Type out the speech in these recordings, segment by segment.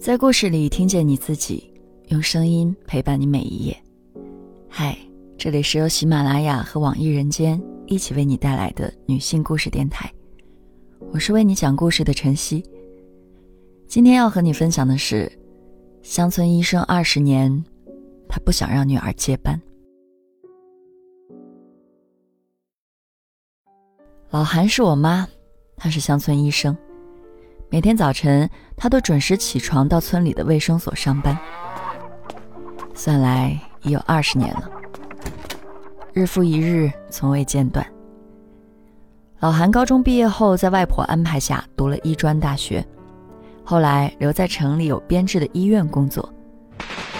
在故事里听见你自己，用声音陪伴你每一页。嗨，这里是由喜马拉雅和网易人间一起为你带来的女性故事电台，我是为你讲故事的晨曦。今天要和你分享的是，乡村医生二十年，他不想让女儿接班。老韩是我妈，她是乡村医生。每天早晨，他都准时起床到村里的卫生所上班。算来已有二十年了，日复一日，从未间断。老韩高中毕业后，在外婆安排下读了医专大学，后来留在城里有编制的医院工作。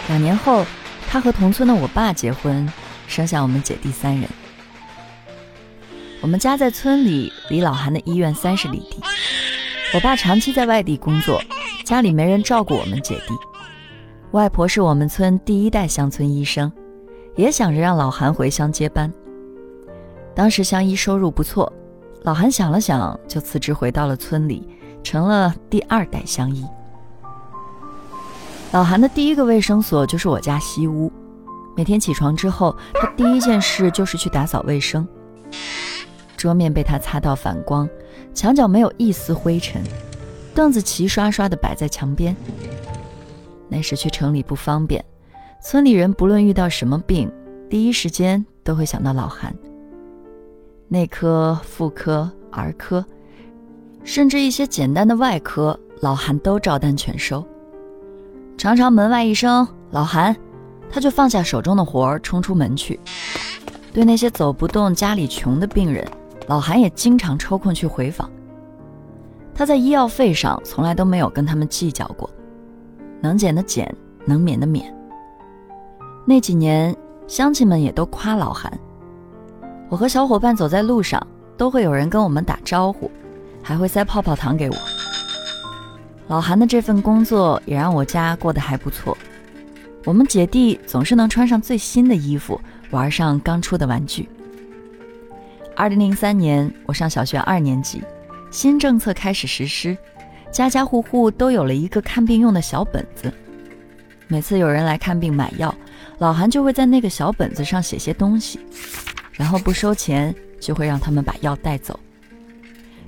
两年后，他和同村的我爸结婚，生下我们姐弟三人。我们家在村里，离老韩的医院三十里地。我爸长期在外地工作，家里没人照顾我们姐弟。外婆是我们村第一代乡村医生，也想着让老韩回乡接班。当时乡医收入不错，老韩想了想，就辞职回到了村里，成了第二代乡医。老韩的第一个卫生所就是我家西屋，每天起床之后，他第一件事就是去打扫卫生。桌面被他擦到反光。墙角没有一丝灰尘，凳子齐刷刷地摆在墙边。那时去城里不方便，村里人不论遇到什么病，第一时间都会想到老韩。内科、妇科、儿科，甚至一些简单的外科，老韩都照单全收。常常门外一声“老韩”，他就放下手中的活儿，冲出门去。对那些走不动、家里穷的病人。老韩也经常抽空去回访。他在医药费上从来都没有跟他们计较过，能减的减，能免的免。那几年，乡亲们也都夸老韩。我和小伙伴走在路上，都会有人跟我们打招呼，还会塞泡泡糖给我。老韩的这份工作也让我家过得还不错。我们姐弟总是能穿上最新的衣服，玩上刚出的玩具。二零零三年，我上小学二年级，新政策开始实施，家家户户都有了一个看病用的小本子。每次有人来看病买药，老韩就会在那个小本子上写些东西，然后不收钱，就会让他们把药带走。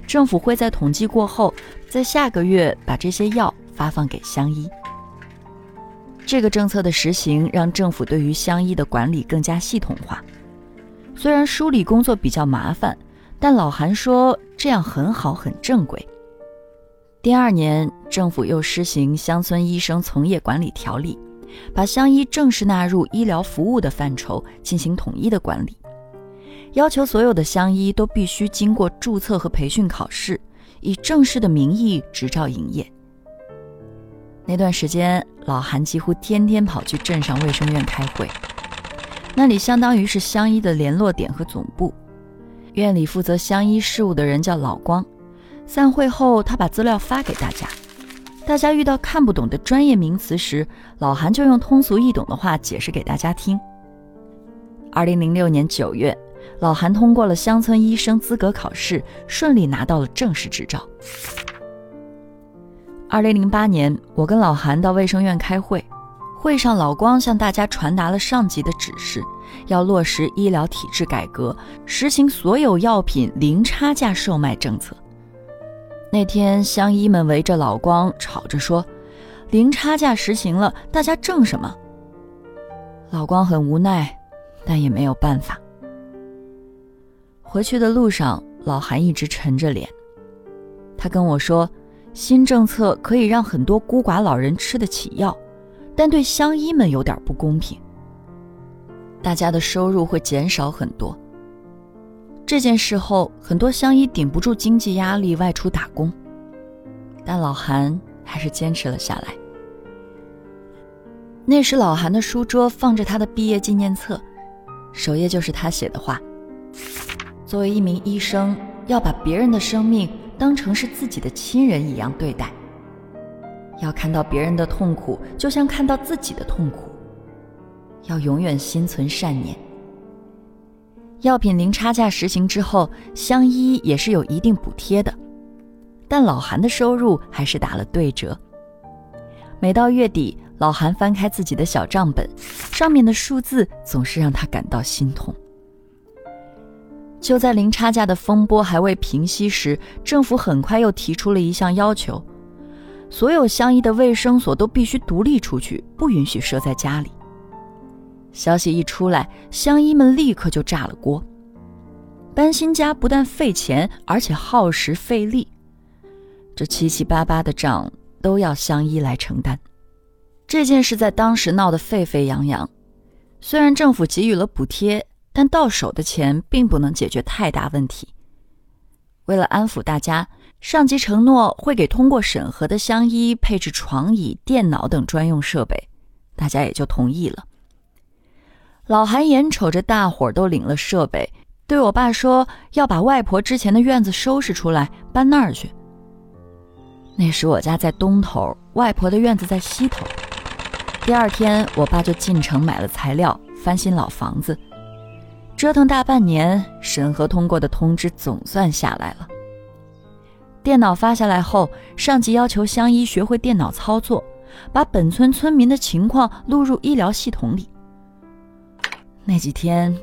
政府会在统计过后，在下个月把这些药发放给乡医。这个政策的实行，让政府对于乡医的管理更加系统化。虽然梳理工作比较麻烦，但老韩说这样很好，很正规。第二年，政府又施行《乡村医生从业管理条例》，把乡医正式纳入医疗服务的范畴，进行统一的管理，要求所有的乡医都必须经过注册和培训考试，以正式的名义执照营业。那段时间，老韩几乎天天跑去镇上卫生院开会。那里相当于是乡医的联络点和总部。院里负责乡医事务的人叫老光。散会后，他把资料发给大家。大家遇到看不懂的专业名词时，老韩就用通俗易懂的话解释给大家听。二零零六年九月，老韩通过了乡村医生资格考试，顺利拿到了正式执照。二零零八年，我跟老韩到卫生院开会。会上，老光向大家传达了上级的指示，要落实医疗体制改革，实行所有药品零差价售卖政策。那天，乡医们围着老光吵着说：“零差价实行了，大家挣什么？”老光很无奈，但也没有办法。回去的路上，老韩一直沉着脸。他跟我说：“新政策可以让很多孤寡老人吃得起药。”但对乡医们有点不公平，大家的收入会减少很多。这件事后，很多乡医顶不住经济压力外出打工，但老韩还是坚持了下来。那时，老韩的书桌放着他的毕业纪念册，首页就是他写的话：“作为一名医生，要把别人的生命当成是自己的亲人一样对待。”要看到别人的痛苦，就像看到自己的痛苦。要永远心存善念。药品零差价实行之后，乡医也是有一定补贴的，但老韩的收入还是打了对折。每到月底，老韩翻开自己的小账本，上面的数字总是让他感到心痛。就在零差价的风波还未平息时，政府很快又提出了一项要求：所有乡医的卫生所都必须独立出去，不允许设在家里。消息一出来，乡医们立刻就炸了锅。搬新家不但费钱，而且耗时费力，这七七八八的账都要乡医来承担。这件事在当时闹得沸沸扬扬。虽然政府给予了补贴，但到手的钱并不能解决太大问题。为了安抚大家，上级承诺会给通过审核的乡医配置床椅、电脑等专用设备，大家也就同意了。老韩眼瞅着大伙儿都领了设备。对我爸说要把外婆之前的院子收拾出来搬那儿去。那时我家在东头，外婆的院子在西头。第二天，我爸就进城买了材料，翻新老房子。折腾大半年，审核通过的通知总算下来了。电脑发下来后，上级要求乡医学会电脑操作，把本村村民的情况录入医疗系统里。那几天。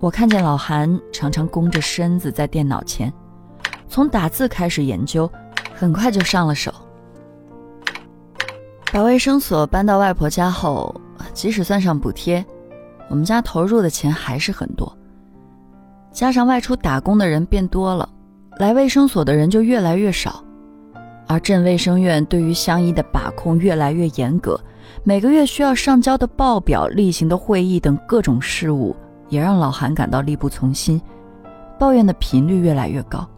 我看见老韩常常弓着身子在电脑前，从打字开始研究，很快就上了手。把卫生所搬到外婆家后，即使算上补贴，我们家投入的钱还是很多。加上外出打工的人变多了，来卫生所的人就越来越少，而镇卫生院对于乡医的把控越来越严格，每个月需要上交的报表、例行的会议等各种事务。也让老韩感到力不从心，抱怨的频率越来越高。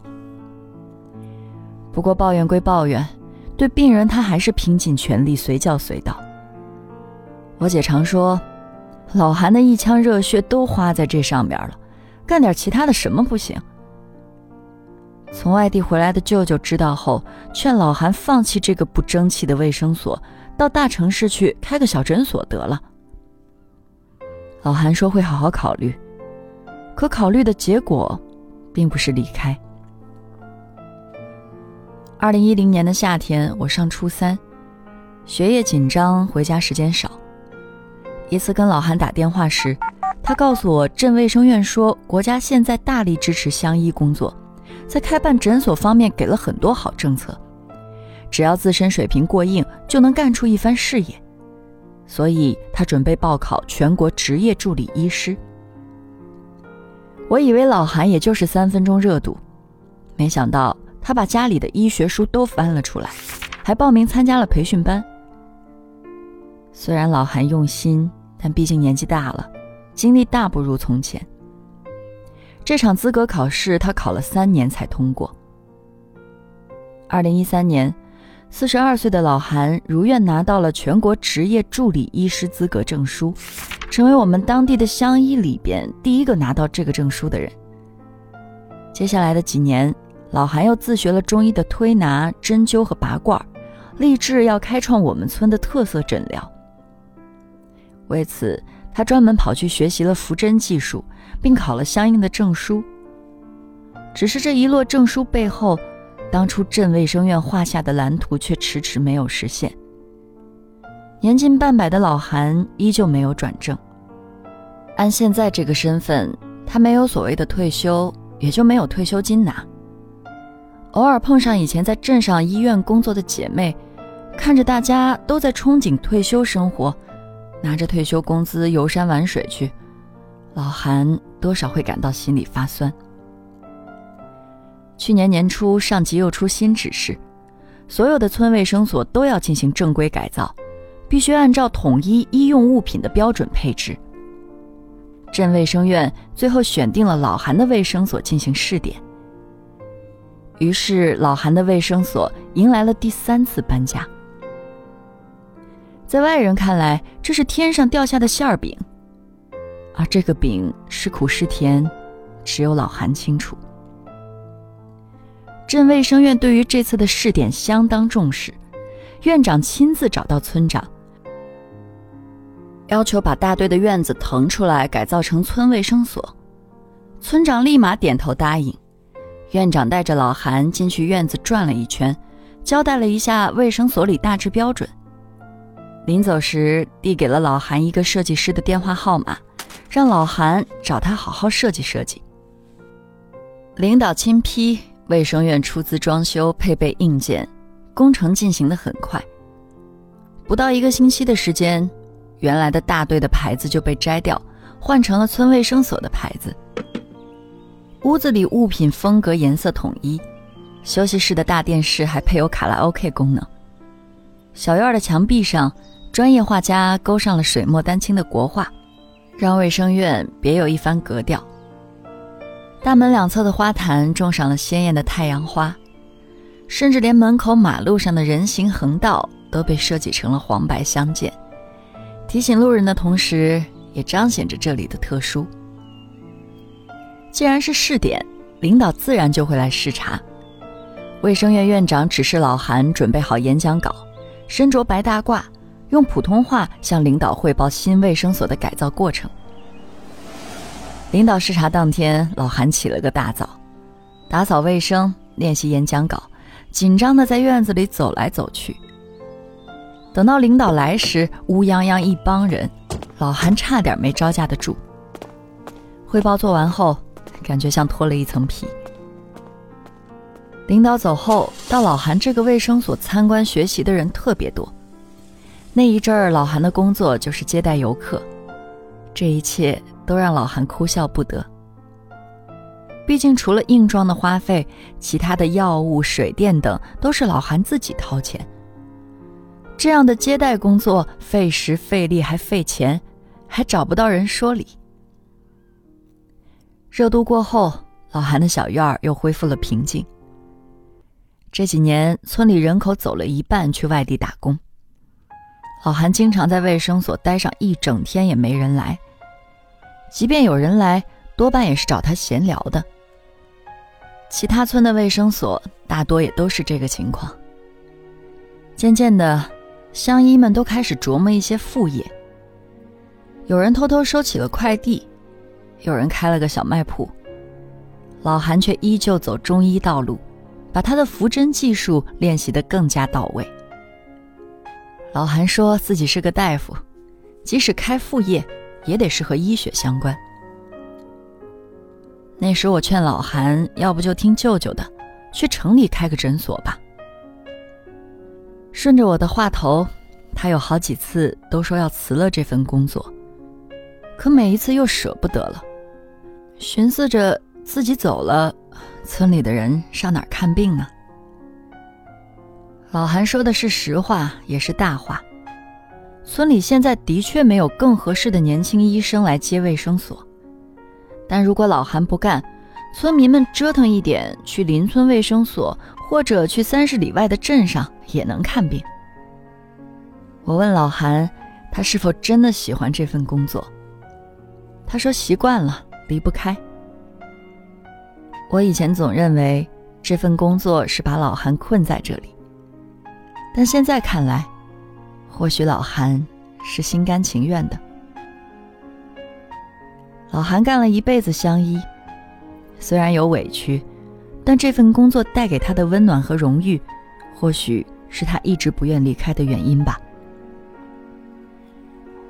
不过抱怨归抱怨，对病人他还是拼尽全力，随叫随到。我姐常说，老韩的一腔热血都花在这上边了，干点其他的什么不行？从外地回来的舅舅知道后，劝老韩放弃这个不争气的卫生所，到大城市去开个小诊所得了。老韩说会好好考虑，可考虑的结果，并不是离开。二零一零年的夏天，我上初三，学业紧张，回家时间少。一次跟老韩打电话时，他告诉我，镇卫生院说国家现在大力支持乡医工作，在开办诊所方面给了很多好政策，只要自身水平过硬，就能干出一番事业。所以他准备报考全国职业助理医师。我以为老韩也就是三分钟热度，没想到他把家里的医学书都翻了出来，还报名参加了培训班。虽然老韩用心，但毕竟年纪大了，精力大不如从前。这场资格考试他考了三年才通过。二零一三年。四十二岁的老韩如愿拿到了全国执业助理医师资格证书，成为我们当地的乡医里边第一个拿到这个证书的人。接下来的几年，老韩又自学了中医的推拿、针灸和拔罐，立志要开创我们村的特色诊疗。为此，他专门跑去学习了扶针技术，并考了相应的证书。只是这一摞证书背后，当初镇卫生院画下的蓝图却迟迟没有实现。年近半百的老韩依旧没有转正。按现在这个身份，他没有所谓的退休，也就没有退休金拿。偶尔碰上以前在镇上医院工作的姐妹，看着大家都在憧憬退休生活，拿着退休工资游山玩水去，老韩多少会感到心里发酸。去年年初，上级又出新指示，所有的村卫生所都要进行正规改造，必须按照统一医用物品的标准配置。镇卫生院最后选定了老韩的卫生所进行试点，于是老韩的卫生所迎来了第三次搬家。在外人看来，这是天上掉下的馅饼，而这个饼是苦是甜，只有老韩清楚。镇卫生院对于这次的试点相当重视，院长亲自找到村长，要求把大队的院子腾出来改造成村卫生所。村长立马点头答应。院长带着老韩进去院子转了一圈，交代了一下卫生所里大致标准。临走时递给了老韩一个设计师的电话号码，让老韩找他好好设计设计。领导亲批，卫生院出资装修、配备硬件，工程进行的很快。不到一个星期的时间，原来的大队的牌子就被摘掉，换成了村卫生所的牌子。屋子里物品风格颜色统一，休息室的大电视还配有卡拉 OK 功能。小院的墙壁上，专业画家勾上了水墨丹青的国画，让卫生院别有一番格调。大门两侧的花坛种上了鲜艳的太阳花，甚至连门口马路上的人行横道都被设计成了黄白相间，提醒路人的同时，也彰显着这里的特殊。既然是试点，领导自然就会来视察。卫生院院长指示老韩准备好演讲稿，身着白大褂，用普通话向领导汇报新卫生所的改造过程。领导视察当天，老韩起了个大早，打扫卫生，练习演讲稿，紧张的在院子里走来走去。等到领导来时，乌泱泱一帮人，老韩差点没招架得住。汇报做完后。感觉像脱了一层皮。领导走后，到老韩这个卫生所参观学习的人特别多。那一阵儿，老韩的工作就是接待游客，这一切都让老韩哭笑不得。毕竟，除了硬装的花费，其他的药物、水电等都是老韩自己掏钱。这样的接待工作费时费力还费钱，还找不到人说理。热度过后，老韩的小院儿又恢复了平静。这几年，村里人口走了一半去外地打工，老韩经常在卫生所待上一整天，也没人来。即便有人来，多半也是找他闲聊的。其他村的卫生所大多也都是这个情况。渐渐的，乡医们都开始琢磨一些副业，有人偷偷收起了快递。有人开了个小卖铺，老韩却依旧走中医道路，把他的扶针技术练习得更加到位。老韩说自己是个大夫，即使开副业，也得是和医学相关。那时我劝老韩，要不就听舅舅的，去城里开个诊所吧。顺着我的话头，他有好几次都说要辞了这份工作，可每一次又舍不得了。寻思着自己走了，村里的人上哪儿看病呢？老韩说的是实话，也是大话。村里现在的确没有更合适的年轻医生来接卫生所，但如果老韩不干，村民们折腾一点，去邻村卫生所或者去三十里外的镇上也能看病。我问老韩，他是否真的喜欢这份工作？他说习惯了。离不开。我以前总认为这份工作是把老韩困在这里，但现在看来，或许老韩是心甘情愿的。老韩干了一辈子乡医，虽然有委屈，但这份工作带给他的温暖和荣誉，或许是他一直不愿离开的原因吧。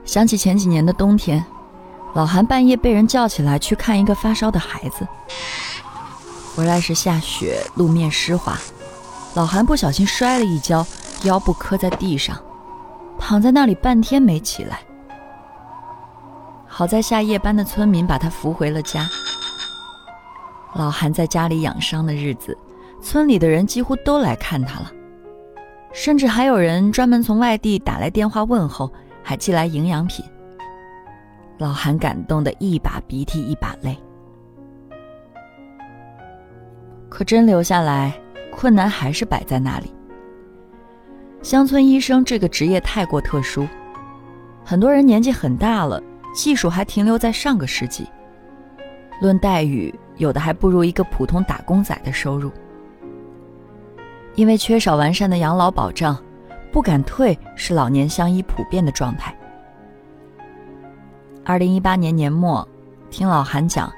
想起前几年的冬天。老韩半夜被人叫起来去看一个发烧的孩子，回来时下雪，路面湿滑，老韩不小心摔了一跤，腰部磕在地上，躺在那里半天没起来。好在下夜班的村民把他扶回了家。老韩在家里养伤的日子，村里的人几乎都来看他了，甚至还有人专门从外地打来电话问候，还寄来营养品。老韩感动的一把鼻涕一把泪，可真留下来，困难还是摆在那里。乡村医生这个职业太过特殊，很多人年纪很大了，技术还停留在上个世纪。论待遇，有的还不如一个普通打工仔的收入。因为缺少完善的养老保障，不敢退是老年乡医普遍的状态。二零一八年年末，听老韩讲，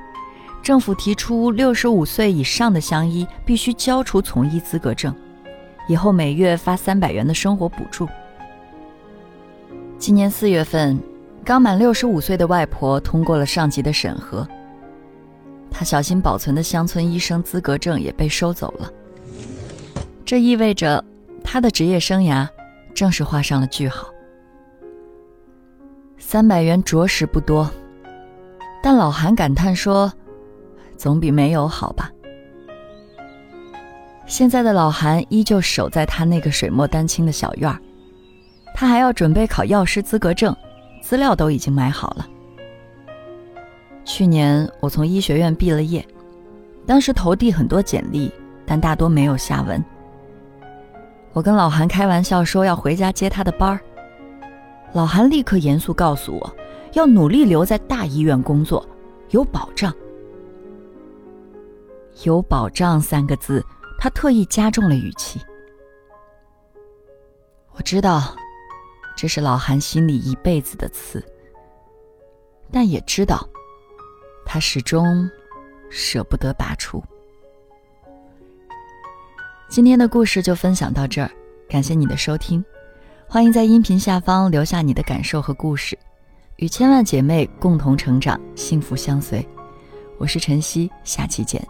政府提出六十五岁以上的乡医必须交出从医资格证，以后每月发三百元的生活补助。今年四月份，刚满六十五岁的外婆通过了上级的审核，她小心保存的乡村医生资格证也被收走了。这意味着她的职业生涯正式画上了句号。三百元着实不多，但老韩感叹说：“总比没有好吧。”现在的老韩依旧守在他那个水墨丹青的小院儿，他还要准备考药师资格证，资料都已经买好了。去年我从医学院毕了业，当时投递很多简历，但大多没有下文。我跟老韩开玩笑说要回家接他的班儿，老韩立刻严肃告诉我，要努力留在大医院工作，有保障。有保障三个字。他特意加重了语气。我知道，这是老韩心里一辈子的刺，但也知道，他始终舍不得拔出。今天的故事就分享到这儿，感谢你的收听，欢迎在音频下方留下你的感受和故事，与千万姐妹共同成长，幸福相随。我是晨曦，下期见。